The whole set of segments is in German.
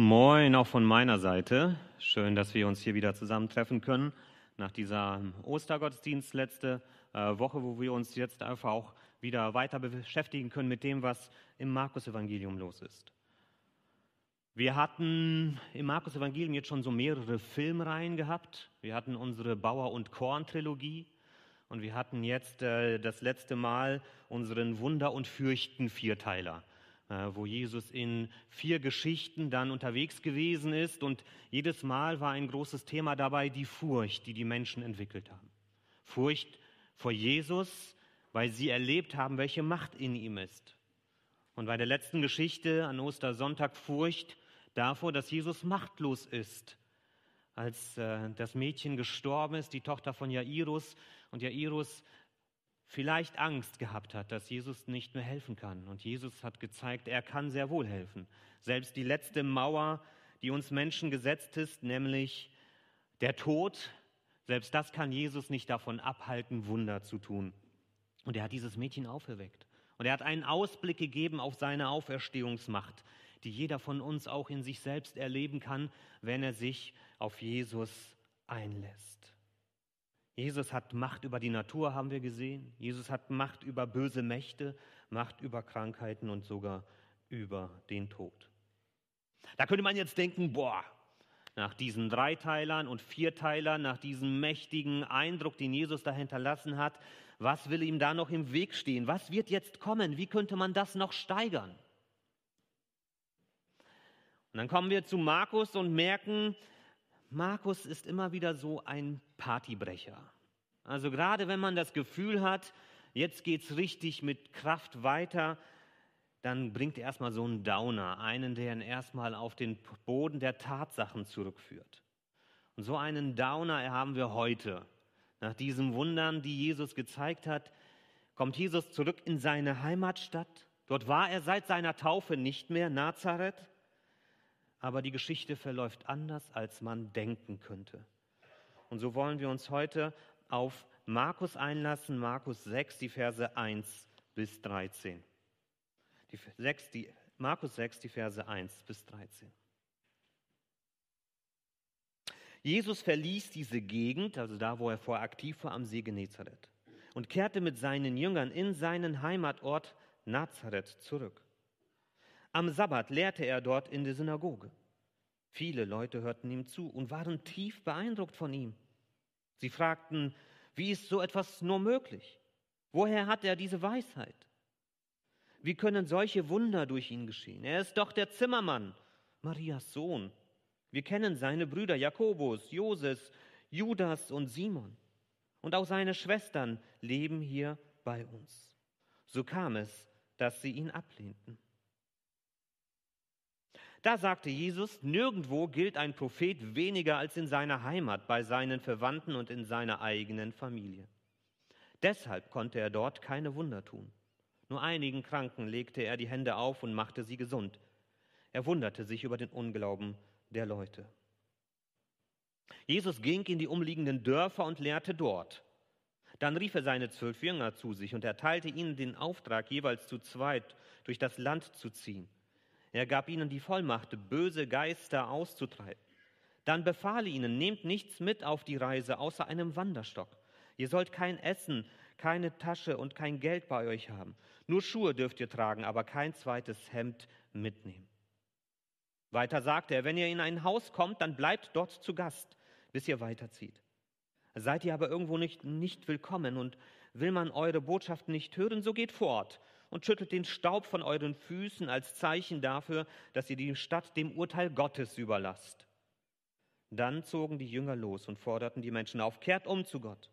Moin, auch von meiner Seite. Schön, dass wir uns hier wieder zusammentreffen können nach dieser Ostergottesdienst letzte äh, Woche, wo wir uns jetzt einfach auch wieder weiter beschäftigen können mit dem, was im Markus-Evangelium los ist. Wir hatten im Markus-Evangelium jetzt schon so mehrere Filmreihen gehabt. Wir hatten unsere Bauer- und Korn-Trilogie und wir hatten jetzt äh, das letzte Mal unseren Wunder- und Fürchten-Vierteiler. Äh, wo Jesus in vier Geschichten dann unterwegs gewesen ist. Und jedes Mal war ein großes Thema dabei die Furcht, die die Menschen entwickelt haben. Furcht vor Jesus, weil sie erlebt haben, welche Macht in ihm ist. Und bei der letzten Geschichte an Ostersonntag Furcht davor, dass Jesus machtlos ist. Als äh, das Mädchen gestorben ist, die Tochter von Jairus, und Jairus vielleicht Angst gehabt hat, dass Jesus nicht mehr helfen kann. Und Jesus hat gezeigt, er kann sehr wohl helfen. Selbst die letzte Mauer, die uns Menschen gesetzt ist, nämlich der Tod, selbst das kann Jesus nicht davon abhalten, Wunder zu tun. Und er hat dieses Mädchen auferweckt. Und er hat einen Ausblick gegeben auf seine Auferstehungsmacht, die jeder von uns auch in sich selbst erleben kann, wenn er sich auf Jesus einlässt. Jesus hat Macht über die Natur, haben wir gesehen. Jesus hat Macht über böse Mächte, Macht über Krankheiten und sogar über den Tod. Da könnte man jetzt denken, boah, nach diesen Dreiteilern und Vierteilern, nach diesem mächtigen Eindruck, den Jesus da hinterlassen hat, was will ihm da noch im Weg stehen? Was wird jetzt kommen? Wie könnte man das noch steigern? Und dann kommen wir zu Markus und merken, Markus ist immer wieder so ein Partybrecher. Also gerade wenn man das Gefühl hat, jetzt geht es richtig mit Kraft weiter, dann bringt er erstmal so einen Downer, einen, der ihn erstmal auf den Boden der Tatsachen zurückführt. Und so einen Downer haben wir heute. Nach diesen Wundern, die Jesus gezeigt hat, kommt Jesus zurück in seine Heimatstadt. Dort war er seit seiner Taufe nicht mehr, Nazareth aber die Geschichte verläuft anders, als man denken könnte. Und so wollen wir uns heute auf Markus einlassen, Markus 6, die Verse 1 bis 13. Die 6, die, Markus 6, die Verse 1 bis 13. Jesus verließ diese Gegend, also da, wo er vorher aktiv war, am See Genezareth, und kehrte mit seinen Jüngern in seinen Heimatort Nazareth zurück. Am Sabbat lehrte er dort in der Synagoge. Viele Leute hörten ihm zu und waren tief beeindruckt von ihm. Sie fragten, wie ist so etwas nur möglich? Woher hat er diese Weisheit? Wie können solche Wunder durch ihn geschehen? Er ist doch der Zimmermann, Marias Sohn. Wir kennen seine Brüder Jakobus, Joses, Judas und Simon. Und auch seine Schwestern leben hier bei uns. So kam es, dass sie ihn ablehnten. Da sagte Jesus, nirgendwo gilt ein Prophet weniger als in seiner Heimat, bei seinen Verwandten und in seiner eigenen Familie. Deshalb konnte er dort keine Wunder tun. Nur einigen Kranken legte er die Hände auf und machte sie gesund. Er wunderte sich über den Unglauben der Leute. Jesus ging in die umliegenden Dörfer und lehrte dort. Dann rief er seine zwölf Jünger zu sich und erteilte ihnen den Auftrag, jeweils zu zweit durch das Land zu ziehen. Er gab ihnen die Vollmacht, böse Geister auszutreiben. Dann befahl er ihnen, nehmt nichts mit auf die Reise außer einem Wanderstock. Ihr sollt kein Essen, keine Tasche und kein Geld bei euch haben. Nur Schuhe dürft ihr tragen, aber kein zweites Hemd mitnehmen. Weiter sagte er, wenn ihr in ein Haus kommt, dann bleibt dort zu Gast, bis ihr weiterzieht. Seid ihr aber irgendwo nicht, nicht willkommen und will man eure Botschaft nicht hören, so geht fort und schüttelt den Staub von euren Füßen als Zeichen dafür, dass ihr die Stadt dem Urteil Gottes überlasst. Dann zogen die Jünger los und forderten die Menschen auf, kehrt um zu Gott.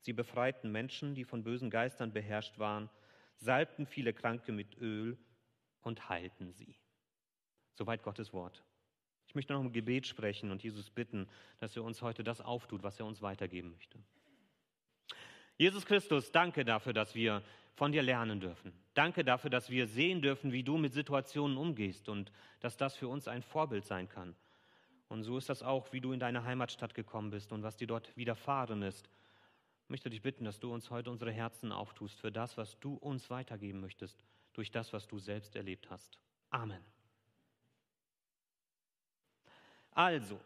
Sie befreiten Menschen, die von bösen Geistern beherrscht waren, salbten viele Kranke mit Öl und heilten sie. Soweit Gottes Wort. Ich möchte noch ein Gebet sprechen und Jesus bitten, dass er uns heute das auftut, was er uns weitergeben möchte. Jesus Christus, danke dafür, dass wir von dir lernen dürfen. Danke dafür, dass wir sehen dürfen, wie du mit Situationen umgehst und dass das für uns ein Vorbild sein kann. Und so ist das auch, wie du in deine Heimatstadt gekommen bist und was dir dort widerfahren ist. Ich möchte dich bitten, dass du uns heute unsere Herzen auftust für das, was du uns weitergeben möchtest, durch das, was du selbst erlebt hast. Amen. Also,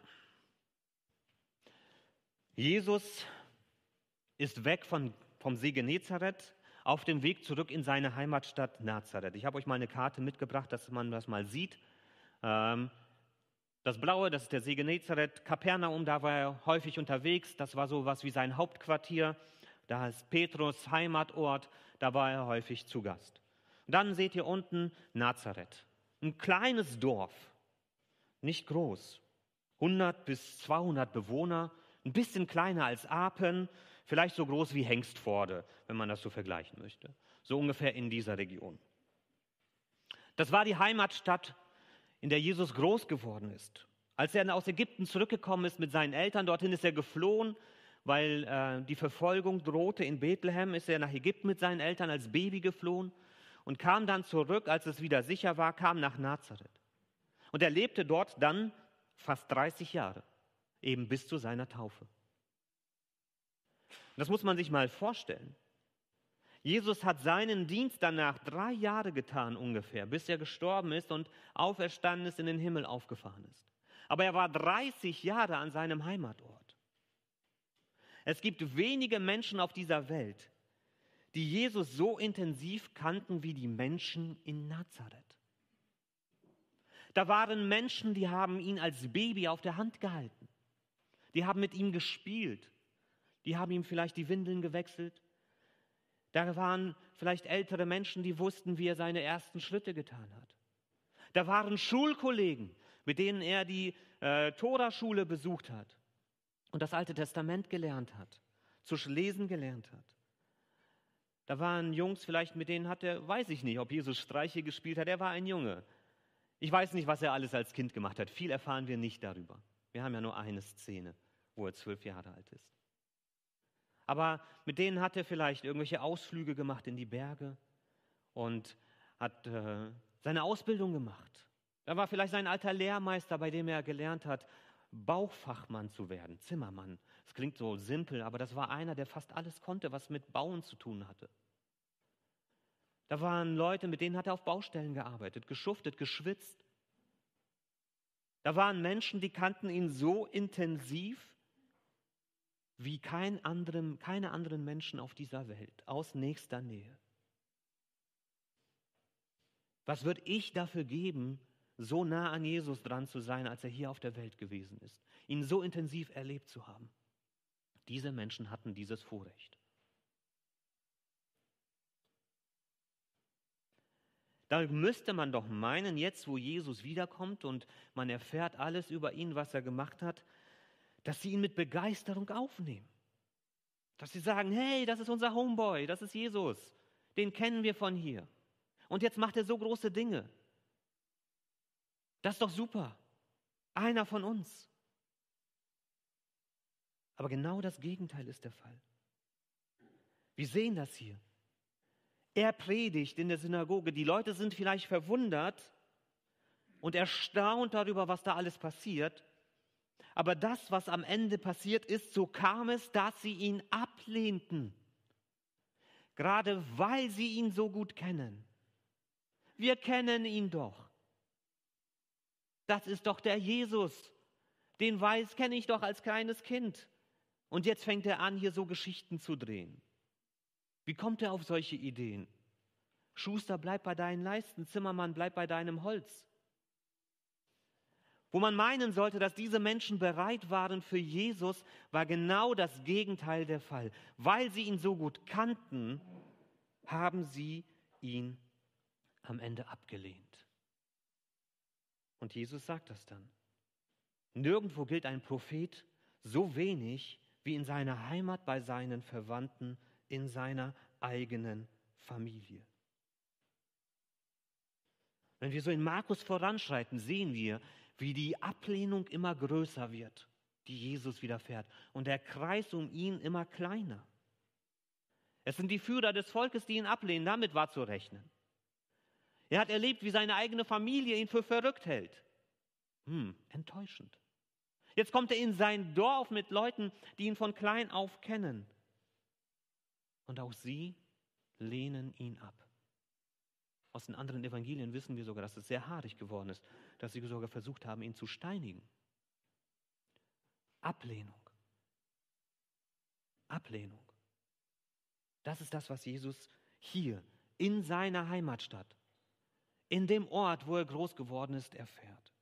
Jesus ist weg von, vom See Genezareth auf dem Weg zurück in seine Heimatstadt Nazareth. Ich habe euch mal eine Karte mitgebracht, dass man das mal sieht. Ähm, das Blaue, das ist der See Genezareth. Kapernaum, da war er häufig unterwegs. Das war so was wie sein Hauptquartier. Da ist Petrus Heimatort. Da war er häufig zu Gast. Und dann seht ihr unten Nazareth. Ein kleines Dorf. Nicht groß. 100 bis 200 Bewohner. Ein bisschen kleiner als Apen vielleicht so groß wie Hengstforde, wenn man das so vergleichen möchte. So ungefähr in dieser Region. Das war die Heimatstadt, in der Jesus groß geworden ist. Als er aus Ägypten zurückgekommen ist mit seinen Eltern, dorthin ist er geflohen, weil äh, die Verfolgung drohte in Bethlehem, ist er nach Ägypten mit seinen Eltern als Baby geflohen und kam dann zurück, als es wieder sicher war, kam nach Nazareth. Und er lebte dort dann fast 30 Jahre, eben bis zu seiner Taufe. Das muss man sich mal vorstellen. Jesus hat seinen Dienst danach drei Jahre getan ungefähr, bis er gestorben ist und auferstanden ist, in den Himmel aufgefahren ist. Aber er war 30 Jahre an seinem Heimatort. Es gibt wenige Menschen auf dieser Welt, die Jesus so intensiv kannten wie die Menschen in Nazareth. Da waren Menschen, die haben ihn als Baby auf der Hand gehalten. Die haben mit ihm gespielt. Die haben ihm vielleicht die Windeln gewechselt. Da waren vielleicht ältere Menschen, die wussten, wie er seine ersten Schritte getan hat. Da waren Schulkollegen, mit denen er die äh, Toraschule besucht hat und das Alte Testament gelernt hat, zu lesen gelernt hat. Da waren Jungs vielleicht, mit denen hat er, weiß ich nicht, ob Jesus Streiche gespielt hat. Er war ein Junge. Ich weiß nicht, was er alles als Kind gemacht hat. Viel erfahren wir nicht darüber. Wir haben ja nur eine Szene, wo er zwölf Jahre alt ist aber mit denen hat er vielleicht irgendwelche Ausflüge gemacht in die Berge und hat äh, seine Ausbildung gemacht. Da war vielleicht sein alter Lehrmeister, bei dem er gelernt hat, Bauchfachmann zu werden, Zimmermann. Das klingt so simpel, aber das war einer, der fast alles konnte, was mit Bauen zu tun hatte. Da waren Leute, mit denen hat er auf Baustellen gearbeitet, geschuftet, geschwitzt. Da waren Menschen, die kannten ihn so intensiv, wie kein anderem, keine anderen Menschen auf dieser Welt, aus nächster Nähe. Was würde ich dafür geben, so nah an Jesus dran zu sein, als er hier auf der Welt gewesen ist, ihn so intensiv erlebt zu haben? Diese Menschen hatten dieses Vorrecht. Da müsste man doch meinen, jetzt wo Jesus wiederkommt und man erfährt alles über ihn, was er gemacht hat, dass sie ihn mit Begeisterung aufnehmen. Dass sie sagen, hey, das ist unser Homeboy, das ist Jesus, den kennen wir von hier. Und jetzt macht er so große Dinge. Das ist doch super. Einer von uns. Aber genau das Gegenteil ist der Fall. Wir sehen das hier. Er predigt in der Synagoge. Die Leute sind vielleicht verwundert und erstaunt darüber, was da alles passiert. Aber das, was am Ende passiert ist, so kam es, dass sie ihn ablehnten. Gerade weil sie ihn so gut kennen. Wir kennen ihn doch. Das ist doch der Jesus. Den weiß, kenne ich doch als kleines Kind. Und jetzt fängt er an, hier so Geschichten zu drehen. Wie kommt er auf solche Ideen? Schuster, bleib bei deinen Leisten, Zimmermann, bleib bei deinem Holz. Wo man meinen sollte, dass diese Menschen bereit waren für Jesus, war genau das Gegenteil der Fall. Weil sie ihn so gut kannten, haben sie ihn am Ende abgelehnt. Und Jesus sagt das dann. Nirgendwo gilt ein Prophet so wenig wie in seiner Heimat bei seinen Verwandten, in seiner eigenen Familie. Wenn wir so in Markus voranschreiten, sehen wir, wie die Ablehnung immer größer wird, die Jesus widerfährt, und der Kreis um ihn immer kleiner. Es sind die Führer des Volkes, die ihn ablehnen, damit war zu rechnen. Er hat erlebt, wie seine eigene Familie ihn für verrückt hält. Hm, enttäuschend. Jetzt kommt er in sein Dorf mit Leuten, die ihn von klein auf kennen. Und auch sie lehnen ihn ab. Aus den anderen Evangelien wissen wir sogar, dass es sehr haarig geworden ist, dass sie sogar versucht haben, ihn zu steinigen. Ablehnung. Ablehnung. Das ist das, was Jesus hier in seiner Heimatstadt, in dem Ort, wo er groß geworden ist, erfährt.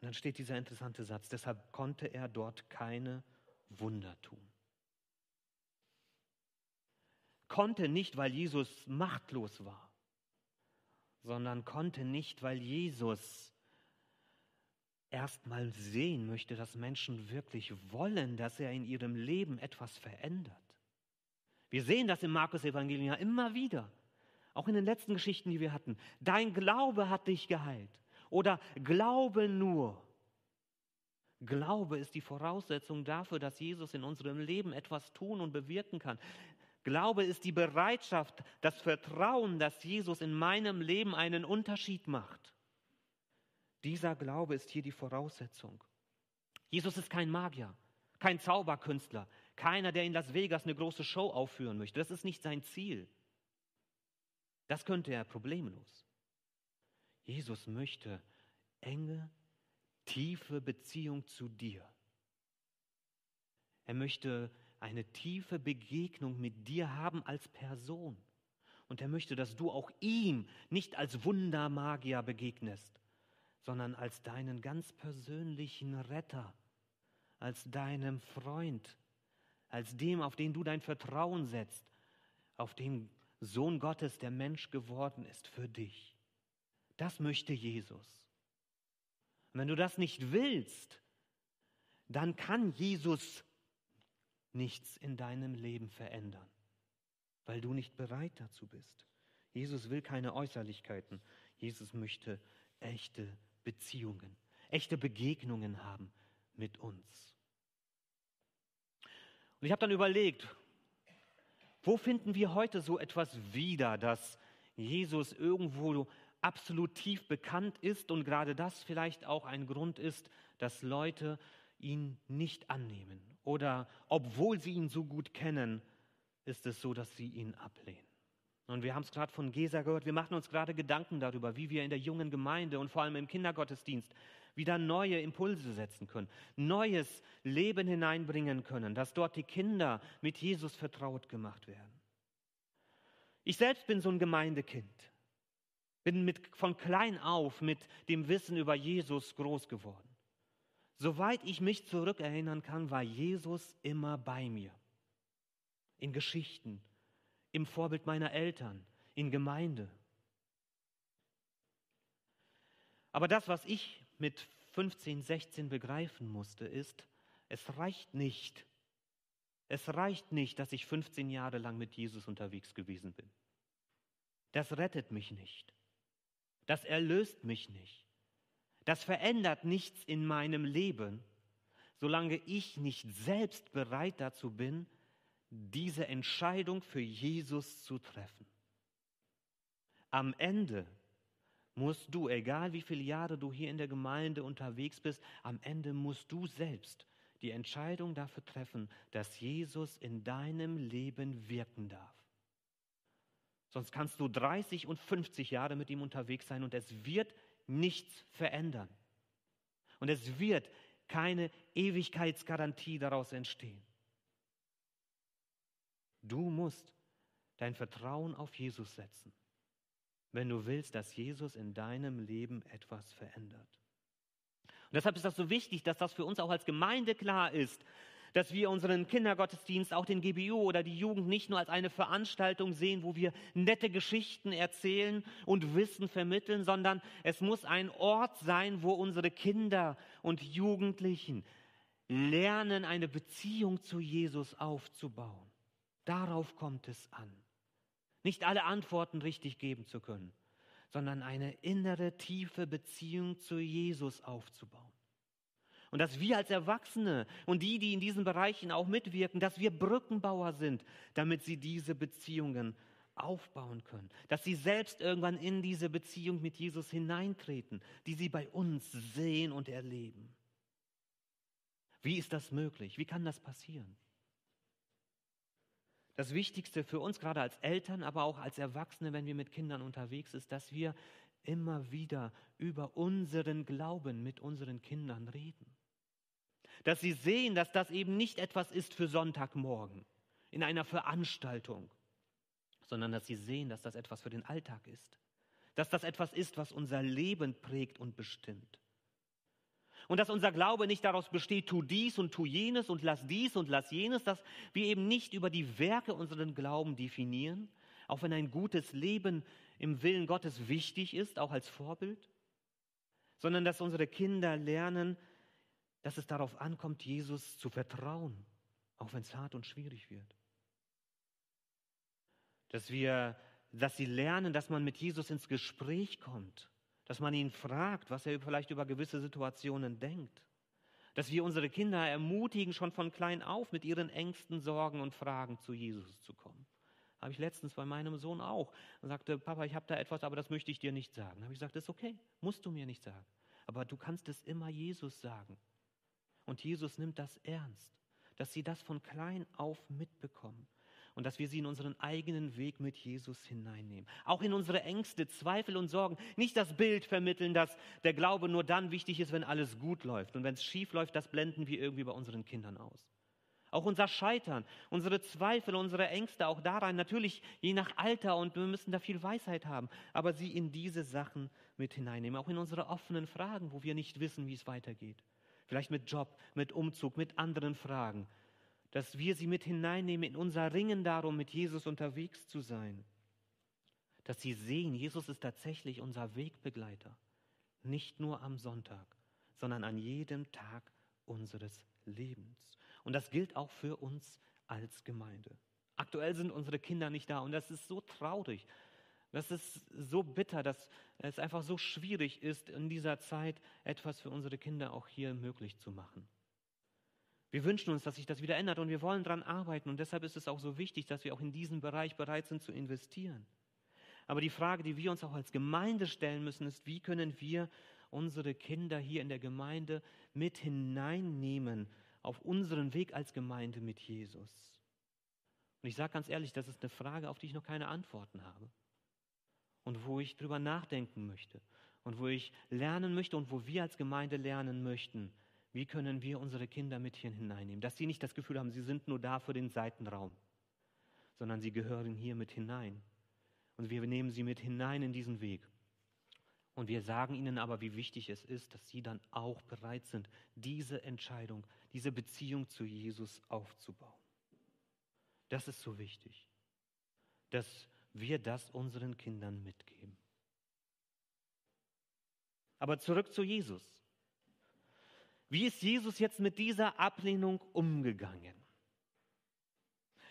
Und dann steht dieser interessante Satz, deshalb konnte er dort keine Wunder tun. Konnte nicht, weil Jesus machtlos war, sondern konnte nicht, weil Jesus erstmal sehen möchte, dass Menschen wirklich wollen, dass er in ihrem Leben etwas verändert. Wir sehen das im Markus-Evangelium ja immer wieder, auch in den letzten Geschichten, die wir hatten. Dein Glaube hat dich geheilt. Oder Glaube nur. Glaube ist die Voraussetzung dafür, dass Jesus in unserem Leben etwas tun und bewirken kann. Glaube ist die Bereitschaft, das Vertrauen, dass Jesus in meinem Leben einen Unterschied macht. Dieser Glaube ist hier die Voraussetzung. Jesus ist kein Magier, kein Zauberkünstler, keiner, der in Las Vegas eine große Show aufführen möchte. Das ist nicht sein Ziel. Das könnte er problemlos. Jesus möchte enge, tiefe Beziehung zu dir. Er möchte eine tiefe Begegnung mit dir haben als Person. Und er möchte, dass du auch ihm nicht als Wundermagier begegnest, sondern als deinen ganz persönlichen Retter, als deinem Freund, als dem, auf den du dein Vertrauen setzt, auf den Sohn Gottes, der Mensch geworden ist für dich. Das möchte Jesus. Und wenn du das nicht willst, dann kann Jesus nichts in deinem Leben verändern, weil du nicht bereit dazu bist. Jesus will keine Äußerlichkeiten. Jesus möchte echte Beziehungen, echte Begegnungen haben mit uns. Und ich habe dann überlegt, wo finden wir heute so etwas wieder, dass Jesus irgendwo absolut tief bekannt ist und gerade das vielleicht auch ein Grund ist, dass Leute ihn nicht annehmen oder obwohl sie ihn so gut kennen, ist es so, dass sie ihn ablehnen. Und wir haben es gerade von Gesa gehört, wir machen uns gerade Gedanken darüber, wie wir in der jungen Gemeinde und vor allem im Kindergottesdienst wieder neue Impulse setzen können, neues Leben hineinbringen können, dass dort die Kinder mit Jesus vertraut gemacht werden. Ich selbst bin so ein Gemeindekind, bin mit, von klein auf mit dem Wissen über Jesus groß geworden. Soweit ich mich zurückerinnern kann, war Jesus immer bei mir. In Geschichten, im Vorbild meiner Eltern, in Gemeinde. Aber das, was ich mit 15, 16 begreifen musste, ist, es reicht nicht. Es reicht nicht, dass ich 15 Jahre lang mit Jesus unterwegs gewesen bin. Das rettet mich nicht. Das erlöst mich nicht. Das verändert nichts in meinem Leben, solange ich nicht selbst bereit dazu bin, diese Entscheidung für Jesus zu treffen. Am Ende musst du, egal wie viele Jahre du hier in der Gemeinde unterwegs bist, am Ende musst du selbst die Entscheidung dafür treffen, dass Jesus in deinem Leben wirken darf. Sonst kannst du 30 und 50 Jahre mit ihm unterwegs sein und es wird nichts verändern. Und es wird keine Ewigkeitsgarantie daraus entstehen. Du musst dein Vertrauen auf Jesus setzen, wenn du willst, dass Jesus in deinem Leben etwas verändert. Und deshalb ist das so wichtig, dass das für uns auch als Gemeinde klar ist, dass wir unseren Kindergottesdienst, auch den GBU oder die Jugend nicht nur als eine Veranstaltung sehen, wo wir nette Geschichten erzählen und Wissen vermitteln, sondern es muss ein Ort sein, wo unsere Kinder und Jugendlichen lernen, eine Beziehung zu Jesus aufzubauen. Darauf kommt es an. Nicht alle Antworten richtig geben zu können, sondern eine innere, tiefe Beziehung zu Jesus aufzubauen. Und dass wir als Erwachsene und die, die in diesen Bereichen auch mitwirken, dass wir Brückenbauer sind, damit sie diese Beziehungen aufbauen können. Dass sie selbst irgendwann in diese Beziehung mit Jesus hineintreten, die sie bei uns sehen und erleben. Wie ist das möglich? Wie kann das passieren? Das Wichtigste für uns, gerade als Eltern, aber auch als Erwachsene, wenn wir mit Kindern unterwegs sind, ist, dass wir immer wieder über unseren Glauben mit unseren Kindern reden. Dass sie sehen, dass das eben nicht etwas ist für Sonntagmorgen in einer Veranstaltung, sondern dass sie sehen, dass das etwas für den Alltag ist. Dass das etwas ist, was unser Leben prägt und bestimmt. Und dass unser Glaube nicht daraus besteht, tu dies und tu jenes und lass dies und lass jenes, dass wir eben nicht über die Werke unseren Glauben definieren, auch wenn ein gutes Leben im Willen Gottes wichtig ist, auch als Vorbild, sondern dass unsere Kinder lernen, dass es darauf ankommt, Jesus zu vertrauen, auch wenn es hart und schwierig wird. Dass wir, dass sie lernen, dass man mit Jesus ins Gespräch kommt, dass man ihn fragt, was er vielleicht über gewisse Situationen denkt. Dass wir unsere Kinder ermutigen, schon von klein auf mit ihren Ängsten, Sorgen und Fragen zu Jesus zu kommen. Habe ich letztens bei meinem Sohn auch. Er sagte, Papa, ich habe da etwas, aber das möchte ich dir nicht sagen. Da habe ich gesagt, ist okay, musst du mir nicht sagen. Aber du kannst es immer Jesus sagen. Und Jesus nimmt das ernst, dass sie das von klein auf mitbekommen und dass wir sie in unseren eigenen Weg mit Jesus hineinnehmen. Auch in unsere Ängste, Zweifel und Sorgen. Nicht das Bild vermitteln, dass der Glaube nur dann wichtig ist, wenn alles gut läuft. Und wenn es schief läuft, das blenden wir irgendwie bei unseren Kindern aus. Auch unser Scheitern, unsere Zweifel, unsere Ängste, auch daran, natürlich je nach Alter und wir müssen da viel Weisheit haben, aber sie in diese Sachen mit hineinnehmen. Auch in unsere offenen Fragen, wo wir nicht wissen, wie es weitergeht. Vielleicht mit Job, mit Umzug, mit anderen Fragen dass wir sie mit hineinnehmen in unser Ringen darum, mit Jesus unterwegs zu sein. Dass sie sehen, Jesus ist tatsächlich unser Wegbegleiter. Nicht nur am Sonntag, sondern an jedem Tag unseres Lebens. Und das gilt auch für uns als Gemeinde. Aktuell sind unsere Kinder nicht da und das ist so traurig. Das ist so bitter, dass es einfach so schwierig ist, in dieser Zeit etwas für unsere Kinder auch hier möglich zu machen. Wir wünschen uns, dass sich das wieder ändert und wir wollen daran arbeiten. Und deshalb ist es auch so wichtig, dass wir auch in diesen Bereich bereit sind zu investieren. Aber die Frage, die wir uns auch als Gemeinde stellen müssen, ist, wie können wir unsere Kinder hier in der Gemeinde mit hineinnehmen auf unseren Weg als Gemeinde mit Jesus? Und ich sage ganz ehrlich, das ist eine Frage, auf die ich noch keine Antworten habe. Und wo ich drüber nachdenken möchte. Und wo ich lernen möchte und wo wir als Gemeinde lernen möchten, wie können wir unsere Kinder mit hier hineinnehmen? Dass sie nicht das Gefühl haben, sie sind nur da für den Seitenraum, sondern sie gehören hier mit hinein. Und wir nehmen sie mit hinein in diesen Weg. Und wir sagen ihnen aber, wie wichtig es ist, dass sie dann auch bereit sind, diese Entscheidung, diese Beziehung zu Jesus aufzubauen. Das ist so wichtig, dass wir das unseren Kindern mitgeben. Aber zurück zu Jesus. Wie ist Jesus jetzt mit dieser Ablehnung umgegangen?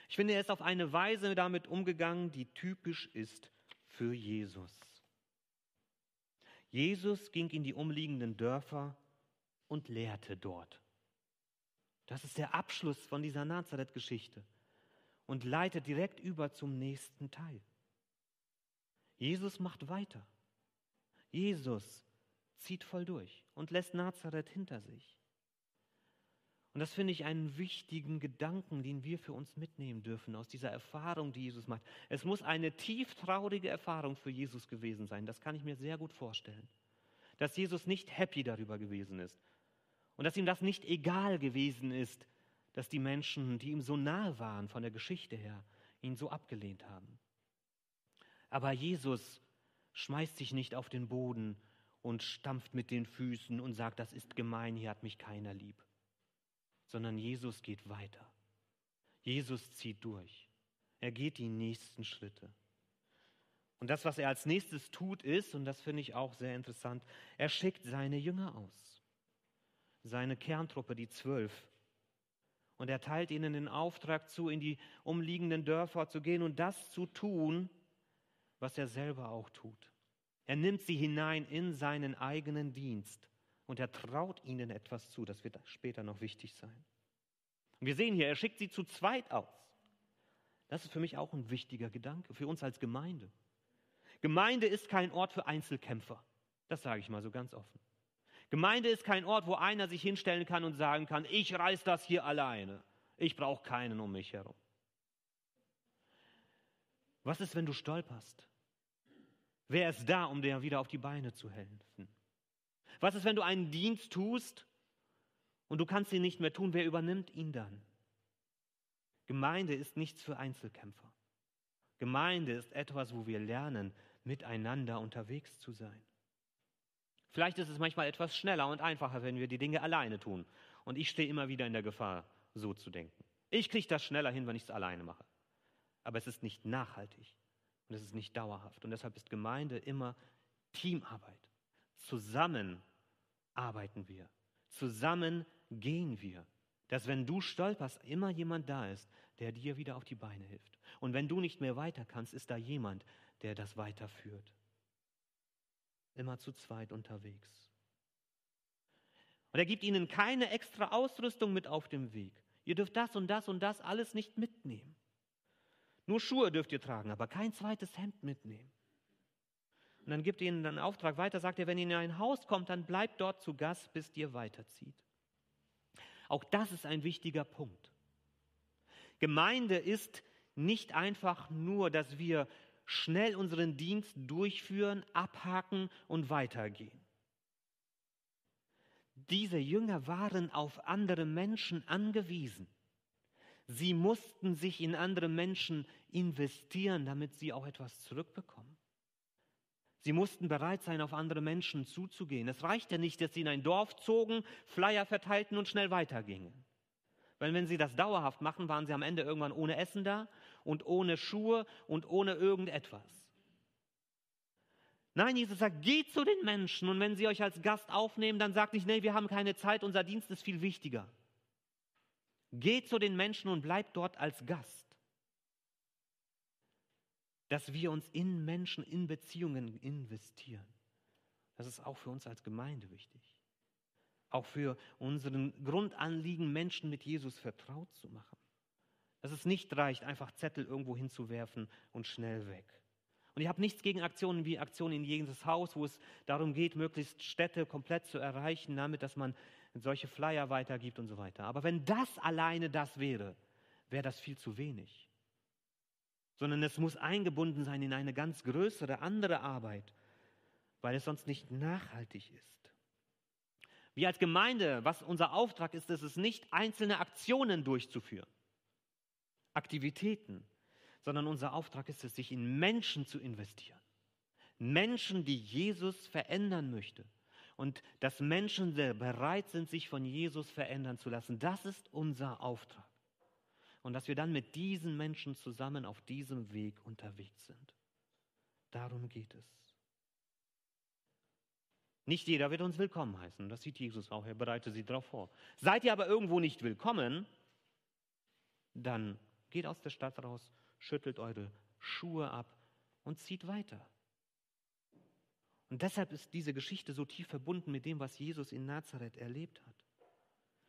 Ich finde, er ist auf eine Weise damit umgegangen, die typisch ist für Jesus. Jesus ging in die umliegenden Dörfer und lehrte dort. Das ist der Abschluss von dieser Nazareth-Geschichte und leitet direkt über zum nächsten Teil. Jesus macht weiter. Jesus zieht voll durch und lässt Nazareth hinter sich. Und das finde ich einen wichtigen Gedanken, den wir für uns mitnehmen dürfen aus dieser Erfahrung, die Jesus macht. Es muss eine tief traurige Erfahrung für Jesus gewesen sein. Das kann ich mir sehr gut vorstellen. Dass Jesus nicht happy darüber gewesen ist. Und dass ihm das nicht egal gewesen ist, dass die Menschen, die ihm so nahe waren von der Geschichte her, ihn so abgelehnt haben. Aber Jesus schmeißt sich nicht auf den Boden und stampft mit den Füßen und sagt, das ist gemein, hier hat mich keiner lieb. Sondern Jesus geht weiter. Jesus zieht durch. Er geht die nächsten Schritte. Und das, was er als nächstes tut, ist, und das finde ich auch sehr interessant, er schickt seine Jünger aus. Seine Kerntruppe, die zwölf. Und er teilt ihnen den Auftrag zu, in die umliegenden Dörfer zu gehen und das zu tun, was er selber auch tut. Er nimmt sie hinein in seinen eigenen Dienst und er traut ihnen etwas zu. Das wird später noch wichtig sein. Und wir sehen hier, er schickt sie zu zweit aus. Das ist für mich auch ein wichtiger Gedanke, für uns als Gemeinde. Gemeinde ist kein Ort für Einzelkämpfer. Das sage ich mal so ganz offen. Gemeinde ist kein Ort, wo einer sich hinstellen kann und sagen kann, ich reiß das hier alleine. Ich brauche keinen um mich herum. Was ist, wenn du stolperst? Wer ist da, um dir wieder auf die Beine zu helfen? Was ist, wenn du einen Dienst tust und du kannst ihn nicht mehr tun, wer übernimmt ihn dann? Gemeinde ist nichts für Einzelkämpfer. Gemeinde ist etwas, wo wir lernen, miteinander unterwegs zu sein. Vielleicht ist es manchmal etwas schneller und einfacher, wenn wir die Dinge alleine tun. Und ich stehe immer wieder in der Gefahr, so zu denken. Ich kriege das schneller hin, wenn ich es alleine mache. Aber es ist nicht nachhaltig und es ist nicht dauerhaft. Und deshalb ist Gemeinde immer Teamarbeit. Zusammen arbeiten wir. Zusammen gehen wir. Dass wenn du stolperst, immer jemand da ist, der dir wieder auf die Beine hilft. Und wenn du nicht mehr weiter kannst, ist da jemand, der das weiterführt. Immer zu zweit unterwegs. Und er gibt ihnen keine extra Ausrüstung mit auf dem Weg. Ihr dürft das und das und das alles nicht mitnehmen. Nur Schuhe dürft ihr tragen, aber kein zweites Hemd mitnehmen. Und dann gibt ihnen einen Auftrag weiter, sagt er, wenn ihr in ein Haus kommt, dann bleibt dort zu Gast, bis ihr weiterzieht. Auch das ist ein wichtiger Punkt. Gemeinde ist nicht einfach nur, dass wir schnell unseren Dienst durchführen, abhaken und weitergehen. Diese Jünger waren auf andere Menschen angewiesen. Sie mussten sich in andere Menschen investieren, damit sie auch etwas zurückbekommen. Sie mussten bereit sein, auf andere Menschen zuzugehen. Es reichte nicht, dass sie in ein Dorf zogen, Flyer verteilten und schnell weitergingen. Weil wenn sie das dauerhaft machen, waren sie am Ende irgendwann ohne Essen da und ohne Schuhe und ohne irgendetwas. Nein, Jesus sagt, geht zu den Menschen und wenn sie euch als Gast aufnehmen, dann sagt nicht, nee, wir haben keine Zeit, unser Dienst ist viel wichtiger. Geht zu den Menschen und bleibt dort als Gast dass wir uns in Menschen, in Beziehungen investieren. Das ist auch für uns als Gemeinde wichtig. Auch für unseren Grundanliegen, Menschen mit Jesus vertraut zu machen. Dass es nicht reicht, einfach Zettel irgendwo hinzuwerfen und schnell weg. Und ich habe nichts gegen Aktionen wie Aktionen in jedes Haus, wo es darum geht, möglichst Städte komplett zu erreichen, damit, dass man solche Flyer weitergibt und so weiter. Aber wenn das alleine das wäre, wäre das viel zu wenig sondern es muss eingebunden sein in eine ganz größere, andere Arbeit, weil es sonst nicht nachhaltig ist. Wir als Gemeinde, was unser Auftrag ist, ist es nicht, einzelne Aktionen durchzuführen, Aktivitäten, sondern unser Auftrag ist es, sich in Menschen zu investieren. Menschen, die Jesus verändern möchte. Und dass Menschen bereit sind, sich von Jesus verändern zu lassen. Das ist unser Auftrag und dass wir dann mit diesen Menschen zusammen auf diesem Weg unterwegs sind. Darum geht es. Nicht jeder wird uns willkommen heißen. Das sieht Jesus auch. Er bereitet sie darauf vor. Seid ihr aber irgendwo nicht willkommen, dann geht aus der Stadt raus, schüttelt eure Schuhe ab und zieht weiter. Und deshalb ist diese Geschichte so tief verbunden mit dem, was Jesus in Nazareth erlebt hat.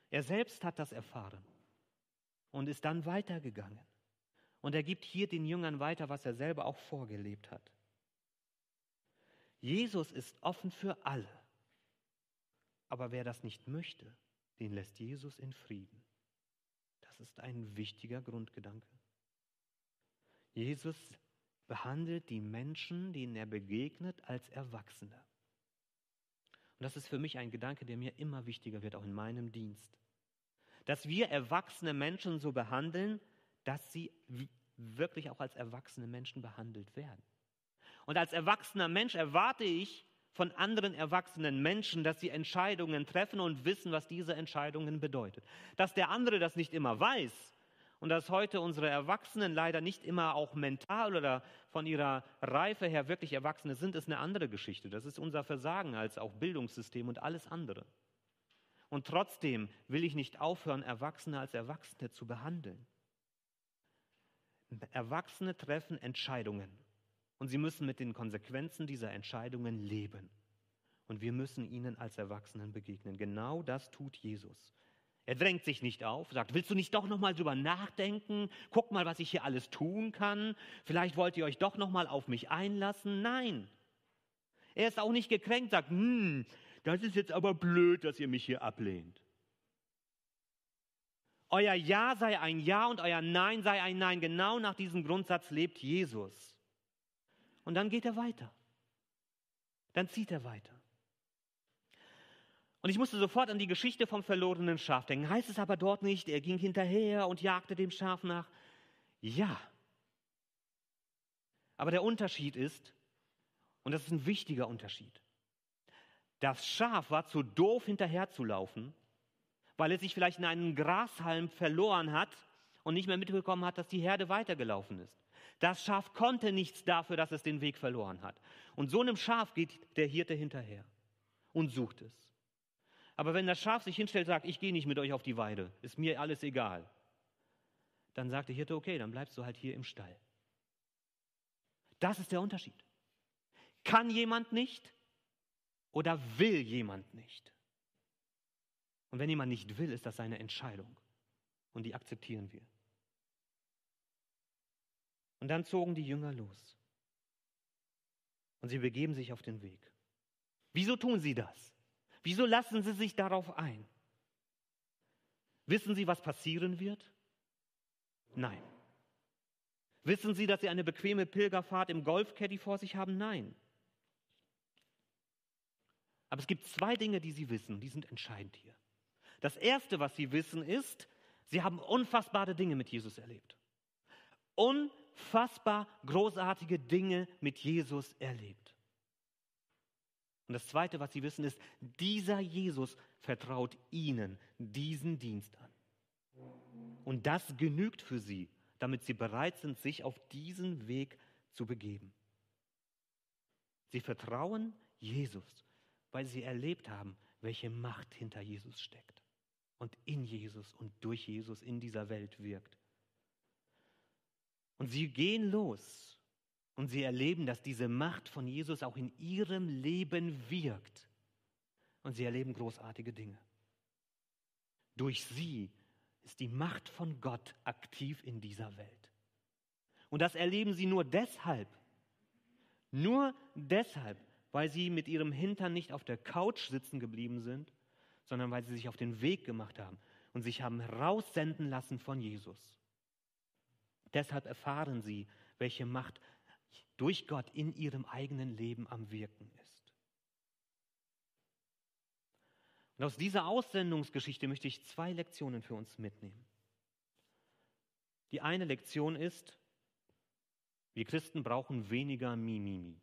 Er selbst hat das erfahren und ist dann weitergegangen. Und er gibt hier den Jüngern weiter, was er selber auch vorgelebt hat. Jesus ist offen für alle. Aber wer das nicht möchte, den lässt Jesus in Frieden. Das ist ein wichtiger Grundgedanke. Jesus behandelt die Menschen, denen er begegnet, als Erwachsene. Und das ist für mich ein Gedanke, der mir immer wichtiger wird, auch in meinem Dienst dass wir erwachsene Menschen so behandeln, dass sie wirklich auch als erwachsene Menschen behandelt werden. Und als erwachsener Mensch erwarte ich von anderen erwachsenen Menschen, dass sie Entscheidungen treffen und wissen, was diese Entscheidungen bedeuten. Dass der andere das nicht immer weiß und dass heute unsere Erwachsenen leider nicht immer auch mental oder von ihrer Reife her wirklich Erwachsene sind, ist eine andere Geschichte. Das ist unser Versagen als auch Bildungssystem und alles andere. Und trotzdem will ich nicht aufhören, Erwachsene als Erwachsene zu behandeln. Erwachsene treffen Entscheidungen und sie müssen mit den Konsequenzen dieser Entscheidungen leben. Und wir müssen ihnen als Erwachsenen begegnen. Genau das tut Jesus. Er drängt sich nicht auf, sagt, willst du nicht doch nochmal drüber nachdenken? Guck mal, was ich hier alles tun kann. Vielleicht wollt ihr euch doch nochmal auf mich einlassen. Nein. Er ist auch nicht gekränkt, sagt, hm, das ist jetzt aber blöd, dass ihr mich hier ablehnt. Euer Ja sei ein Ja und euer Nein sei ein Nein. Genau nach diesem Grundsatz lebt Jesus. Und dann geht er weiter. Dann zieht er weiter. Und ich musste sofort an die Geschichte vom verlorenen Schaf denken. Heißt es aber dort nicht, er ging hinterher und jagte dem Schaf nach? Ja. Aber der Unterschied ist, und das ist ein wichtiger Unterschied, das Schaf war zu doof hinterherzulaufen, weil es sich vielleicht in einen Grashalm verloren hat und nicht mehr mitbekommen hat, dass die Herde weitergelaufen ist. Das Schaf konnte nichts dafür, dass es den Weg verloren hat. Und so einem Schaf geht der Hirte hinterher und sucht es. Aber wenn das Schaf sich hinstellt und sagt, ich gehe nicht mit euch auf die Weide, ist mir alles egal, dann sagt der Hirte, okay, dann bleibst du halt hier im Stall. Das ist der Unterschied. Kann jemand nicht, oder will jemand nicht? Und wenn jemand nicht will, ist das seine Entscheidung. Und die akzeptieren wir. Und dann zogen die Jünger los. Und sie begeben sich auf den Weg. Wieso tun sie das? Wieso lassen sie sich darauf ein? Wissen sie, was passieren wird? Nein. Wissen sie, dass sie eine bequeme Pilgerfahrt im Golfcaddy vor sich haben? Nein. Aber es gibt zwei Dinge, die sie wissen, die sind entscheidend hier. Das Erste, was sie wissen, ist, sie haben unfassbare Dinge mit Jesus erlebt. Unfassbar großartige Dinge mit Jesus erlebt. Und das Zweite, was sie wissen, ist, dieser Jesus vertraut ihnen diesen Dienst an. Und das genügt für sie, damit sie bereit sind, sich auf diesen Weg zu begeben. Sie vertrauen Jesus weil sie erlebt haben, welche Macht hinter Jesus steckt und in Jesus und durch Jesus in dieser Welt wirkt. Und sie gehen los und sie erleben, dass diese Macht von Jesus auch in ihrem Leben wirkt. Und sie erleben großartige Dinge. Durch sie ist die Macht von Gott aktiv in dieser Welt. Und das erleben sie nur deshalb, nur deshalb, weil sie mit ihrem Hintern nicht auf der Couch sitzen geblieben sind, sondern weil sie sich auf den Weg gemacht haben und sich haben raussenden lassen von Jesus. Deshalb erfahren sie, welche Macht durch Gott in ihrem eigenen Leben am Wirken ist. Und aus dieser Aussendungsgeschichte möchte ich zwei Lektionen für uns mitnehmen. Die eine Lektion ist, wir Christen brauchen weniger Mimimi.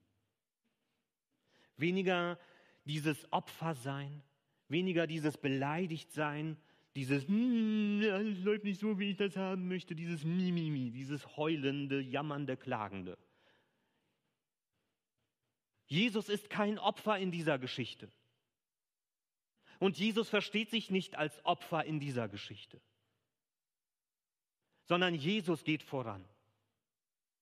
Weniger dieses Opfersein, weniger dieses Beleidigtsein, dieses hm, es läuft nicht so, wie ich das haben möchte, dieses Mimimi, dieses heulende, jammernde, klagende. Jesus ist kein Opfer in dieser Geschichte. Und Jesus versteht sich nicht als Opfer in dieser Geschichte, sondern Jesus geht voran.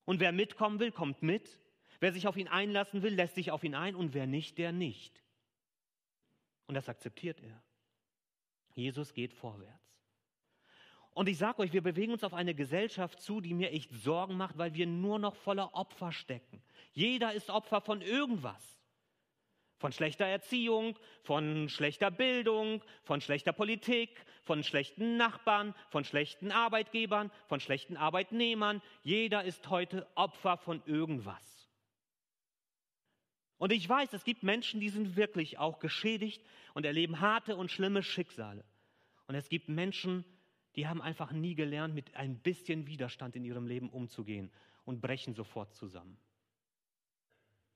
Und wer mitkommen will, kommt mit. Wer sich auf ihn einlassen will, lässt sich auf ihn ein und wer nicht, der nicht. Und das akzeptiert er. Jesus geht vorwärts. Und ich sage euch, wir bewegen uns auf eine Gesellschaft zu, die mir echt Sorgen macht, weil wir nur noch voller Opfer stecken. Jeder ist Opfer von irgendwas. Von schlechter Erziehung, von schlechter Bildung, von schlechter Politik, von schlechten Nachbarn, von schlechten Arbeitgebern, von schlechten Arbeitnehmern. Jeder ist heute Opfer von irgendwas. Und ich weiß, es gibt Menschen, die sind wirklich auch geschädigt und erleben harte und schlimme Schicksale. Und es gibt Menschen, die haben einfach nie gelernt, mit ein bisschen Widerstand in ihrem Leben umzugehen und brechen sofort zusammen.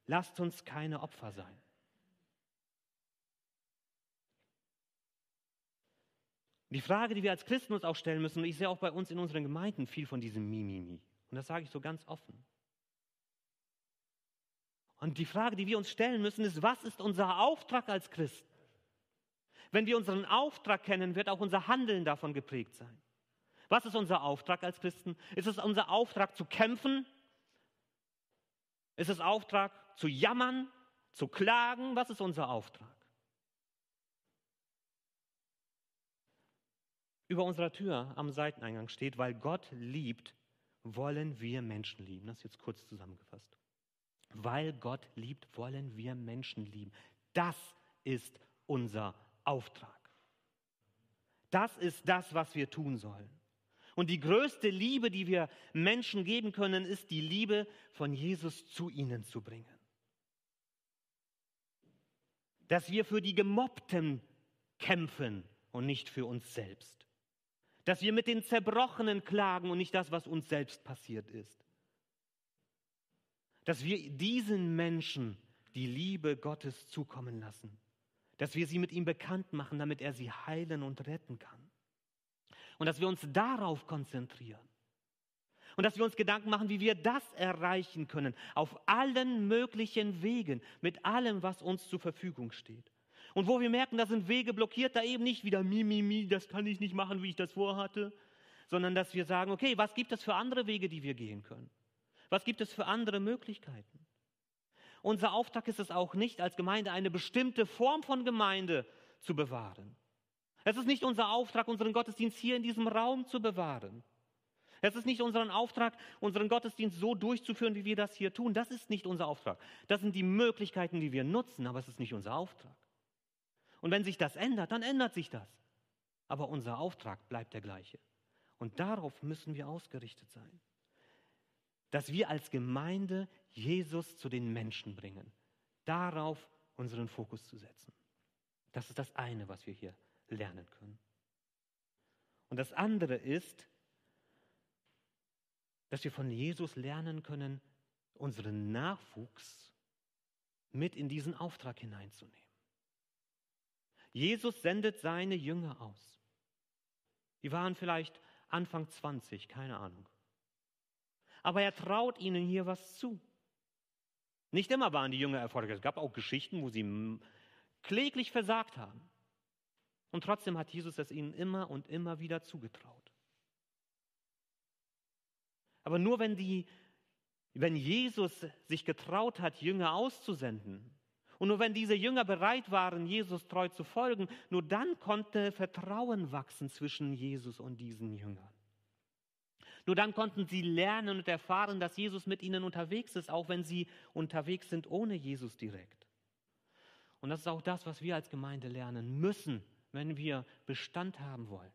Lasst uns keine Opfer sein. Die Frage, die wir als Christen uns auch stellen müssen, und ich sehe auch bei uns in unseren Gemeinden viel von diesem Mimimi, und das sage ich so ganz offen. Und die Frage, die wir uns stellen müssen, ist, was ist unser Auftrag als Christen? Wenn wir unseren Auftrag kennen, wird auch unser Handeln davon geprägt sein. Was ist unser Auftrag als Christen? Ist es unser Auftrag zu kämpfen? Ist es Auftrag zu jammern, zu klagen? Was ist unser Auftrag? Über unserer Tür am Seiteneingang steht, weil Gott liebt, wollen wir Menschen lieben. Das ist jetzt kurz zusammengefasst. Weil Gott liebt, wollen wir Menschen lieben. Das ist unser Auftrag. Das ist das, was wir tun sollen. Und die größte Liebe, die wir Menschen geben können, ist die Liebe von Jesus zu ihnen zu bringen. Dass wir für die Gemobbten kämpfen und nicht für uns selbst. Dass wir mit den Zerbrochenen klagen und nicht das, was uns selbst passiert ist. Dass wir diesen Menschen die Liebe Gottes zukommen lassen. Dass wir sie mit ihm bekannt machen, damit er sie heilen und retten kann. Und dass wir uns darauf konzentrieren. Und dass wir uns Gedanken machen, wie wir das erreichen können, auf allen möglichen Wegen, mit allem, was uns zur Verfügung steht. Und wo wir merken, da sind Wege blockiert, da eben nicht wieder mi, mi, mi, das kann ich nicht machen, wie ich das vorhatte, sondern dass wir sagen, okay, was gibt es für andere Wege, die wir gehen können? Was gibt es für andere Möglichkeiten? Unser Auftrag ist es auch nicht, als Gemeinde eine bestimmte Form von Gemeinde zu bewahren. Es ist nicht unser Auftrag, unseren Gottesdienst hier in diesem Raum zu bewahren. Es ist nicht unser Auftrag, unseren Gottesdienst so durchzuführen, wie wir das hier tun. Das ist nicht unser Auftrag. Das sind die Möglichkeiten, die wir nutzen, aber es ist nicht unser Auftrag. Und wenn sich das ändert, dann ändert sich das. Aber unser Auftrag bleibt der gleiche. Und darauf müssen wir ausgerichtet sein. Dass wir als Gemeinde Jesus zu den Menschen bringen. Darauf unseren Fokus zu setzen. Das ist das eine, was wir hier lernen können. Und das andere ist, dass wir von Jesus lernen können, unseren Nachwuchs mit in diesen Auftrag hineinzunehmen. Jesus sendet seine Jünger aus. Die waren vielleicht Anfang 20, keine Ahnung. Aber er traut ihnen hier was zu. Nicht immer waren die Jünger erfolgreich. Es gab auch Geschichten, wo sie kläglich versagt haben. Und trotzdem hat Jesus es ihnen immer und immer wieder zugetraut. Aber nur wenn, die, wenn Jesus sich getraut hat, Jünger auszusenden, und nur wenn diese Jünger bereit waren, Jesus treu zu folgen, nur dann konnte Vertrauen wachsen zwischen Jesus und diesen Jüngern. Nur dann konnten sie lernen und erfahren, dass Jesus mit ihnen unterwegs ist, auch wenn sie unterwegs sind ohne Jesus direkt. Und das ist auch das, was wir als Gemeinde lernen müssen, wenn wir Bestand haben wollen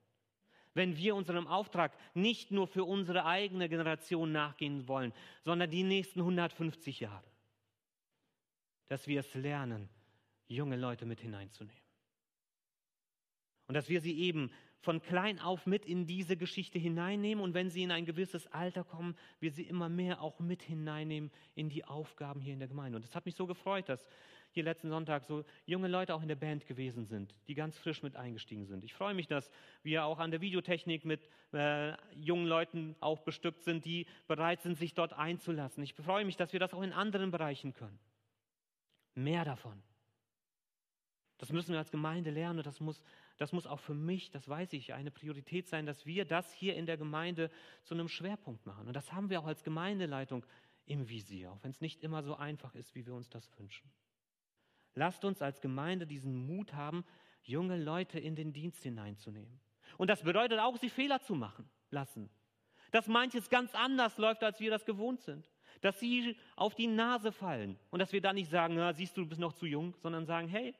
wenn wir unserem Auftrag nicht nur für unsere eigene Generation nachgehen wollen, sondern die nächsten 150 Jahre. Dass wir es lernen, junge Leute mit hineinzunehmen. Und dass wir sie eben von klein auf mit in diese Geschichte hineinnehmen und wenn sie in ein gewisses Alter kommen, wir sie immer mehr auch mit hineinnehmen in die Aufgaben hier in der Gemeinde. Und es hat mich so gefreut, dass hier letzten Sonntag so junge Leute auch in der Band gewesen sind, die ganz frisch mit eingestiegen sind. Ich freue mich, dass wir auch an der Videotechnik mit äh, jungen Leuten auch bestückt sind, die bereit sind, sich dort einzulassen. Ich freue mich, dass wir das auch in anderen Bereichen können. Mehr davon. Das müssen wir als Gemeinde lernen. Das muss, das muss auch für mich, das weiß ich, eine Priorität sein, dass wir das hier in der Gemeinde zu einem Schwerpunkt machen. Und das haben wir auch als Gemeindeleitung im Visier, auch wenn es nicht immer so einfach ist, wie wir uns das wünschen. Lasst uns als Gemeinde diesen Mut haben, junge Leute in den Dienst hineinzunehmen. Und das bedeutet auch, sie Fehler zu machen lassen. Dass manches ganz anders läuft, als wir das gewohnt sind. Dass sie auf die Nase fallen und dass wir da nicht sagen, na, siehst du, du bist noch zu jung, sondern sagen, hey,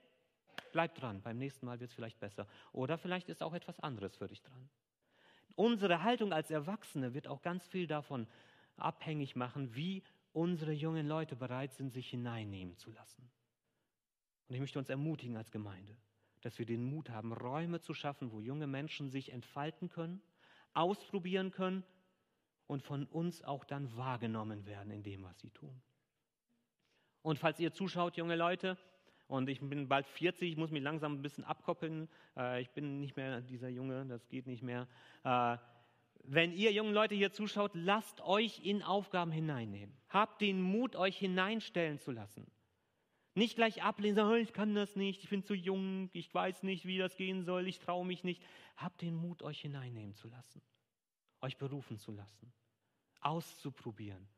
bleib dran, beim nächsten Mal wird es vielleicht besser. Oder vielleicht ist auch etwas anderes für dich dran. Unsere Haltung als Erwachsene wird auch ganz viel davon abhängig machen, wie unsere jungen Leute bereit sind, sich hineinnehmen zu lassen. Und ich möchte uns ermutigen als Gemeinde, dass wir den Mut haben, Räume zu schaffen, wo junge Menschen sich entfalten können, ausprobieren können und von uns auch dann wahrgenommen werden in dem, was sie tun. Und falls ihr zuschaut, junge Leute, und ich bin bald 40, ich muss mich langsam ein bisschen abkoppeln, äh, ich bin nicht mehr dieser Junge, das geht nicht mehr. Äh, wenn ihr jungen Leute hier zuschaut, lasst euch in Aufgaben hineinnehmen. Habt den Mut, euch hineinstellen zu lassen. Nicht gleich ablehnen, sagen, oh, ich kann das nicht, ich bin zu jung, ich weiß nicht, wie das gehen soll, ich traue mich nicht. Habt den Mut, euch hineinnehmen zu lassen, euch berufen zu lassen, auszuprobieren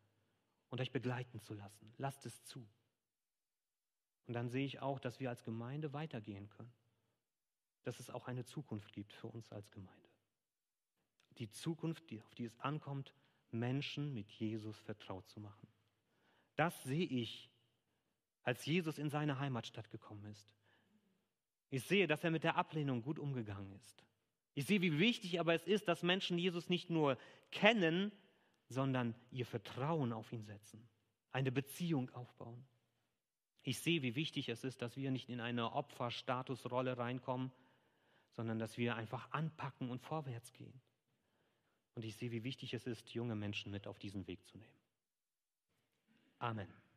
und euch begleiten zu lassen. Lasst es zu. Und dann sehe ich auch, dass wir als Gemeinde weitergehen können. Dass es auch eine Zukunft gibt für uns als Gemeinde. Die Zukunft, auf die es ankommt, Menschen mit Jesus vertraut zu machen. Das sehe ich als Jesus in seine Heimatstadt gekommen ist. Ich sehe, dass er mit der Ablehnung gut umgegangen ist. Ich sehe, wie wichtig aber es ist, dass Menschen Jesus nicht nur kennen, sondern ihr Vertrauen auf ihn setzen, eine Beziehung aufbauen. Ich sehe, wie wichtig es ist, dass wir nicht in eine Opferstatusrolle reinkommen, sondern dass wir einfach anpacken und vorwärts gehen. Und ich sehe, wie wichtig es ist, junge Menschen mit auf diesen Weg zu nehmen. Amen.